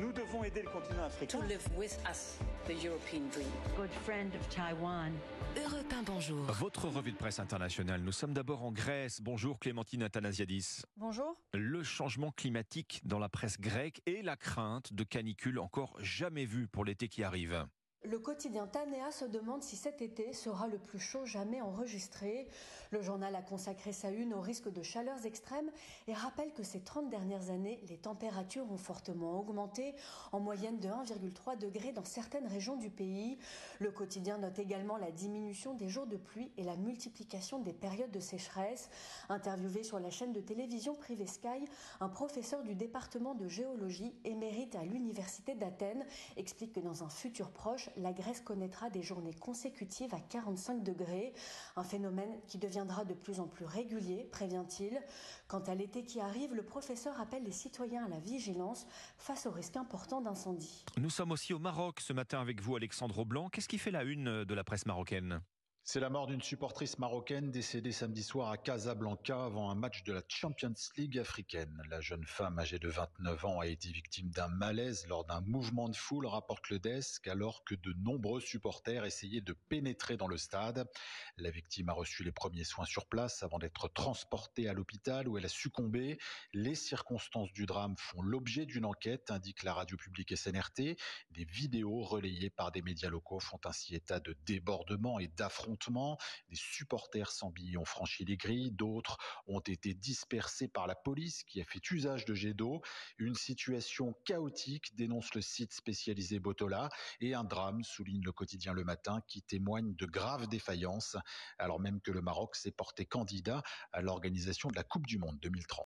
Nous devons aider le continent africain. To live with us, the European dream. Good friend of Taiwan. Europe 1, bonjour. Votre revue de presse internationale. Nous sommes d'abord en Grèce. Bonjour Clémentine Athanasiadis. Bonjour. Le changement climatique dans la presse grecque et la crainte de canicules encore jamais vues pour l'été qui arrive. Le quotidien Tanea se demande si cet été sera le plus chaud jamais enregistré. Le journal a consacré sa une au risque de chaleurs extrêmes et rappelle que ces 30 dernières années, les températures ont fortement augmenté, en moyenne de 1,3 degré dans certaines régions du pays. Le quotidien note également la diminution des jours de pluie et la multiplication des périodes de sécheresse. Interviewé sur la chaîne de télévision privée Sky, un professeur du département de géologie émérite à l'université d'Athènes explique que dans un futur proche, la Grèce connaîtra des journées consécutives à 45 degrés, un phénomène qui deviendra de plus en plus régulier, prévient-il. Quant à l'été qui arrive, le professeur appelle les citoyens à la vigilance face au risque important d'incendie. Nous sommes aussi au Maroc ce matin avec vous, Alexandre Blanc. Qu'est-ce qui fait la une de la presse marocaine? C'est la mort d'une supportrice marocaine décédée samedi soir à Casablanca avant un match de la Champions League africaine. La jeune femme âgée de 29 ans a été victime d'un malaise lors d'un mouvement de foule, rapporte le desk, alors que de nombreux supporters essayaient de pénétrer dans le stade. La victime a reçu les premiers soins sur place avant d'être transportée à l'hôpital où elle a succombé. Les circonstances du drame font l'objet d'une enquête, indique la radio publique SNRT. Des vidéos relayées par des médias locaux font ainsi état de débordement et d'affrontement des supporters sans billets ont franchi les grilles, d'autres ont été dispersés par la police qui a fait usage de jets d'eau. Une situation chaotique dénonce le site spécialisé Botola et un drame souligne le quotidien Le Matin qui témoigne de graves défaillances alors même que le Maroc s'est porté candidat à l'organisation de la Coupe du Monde 2030.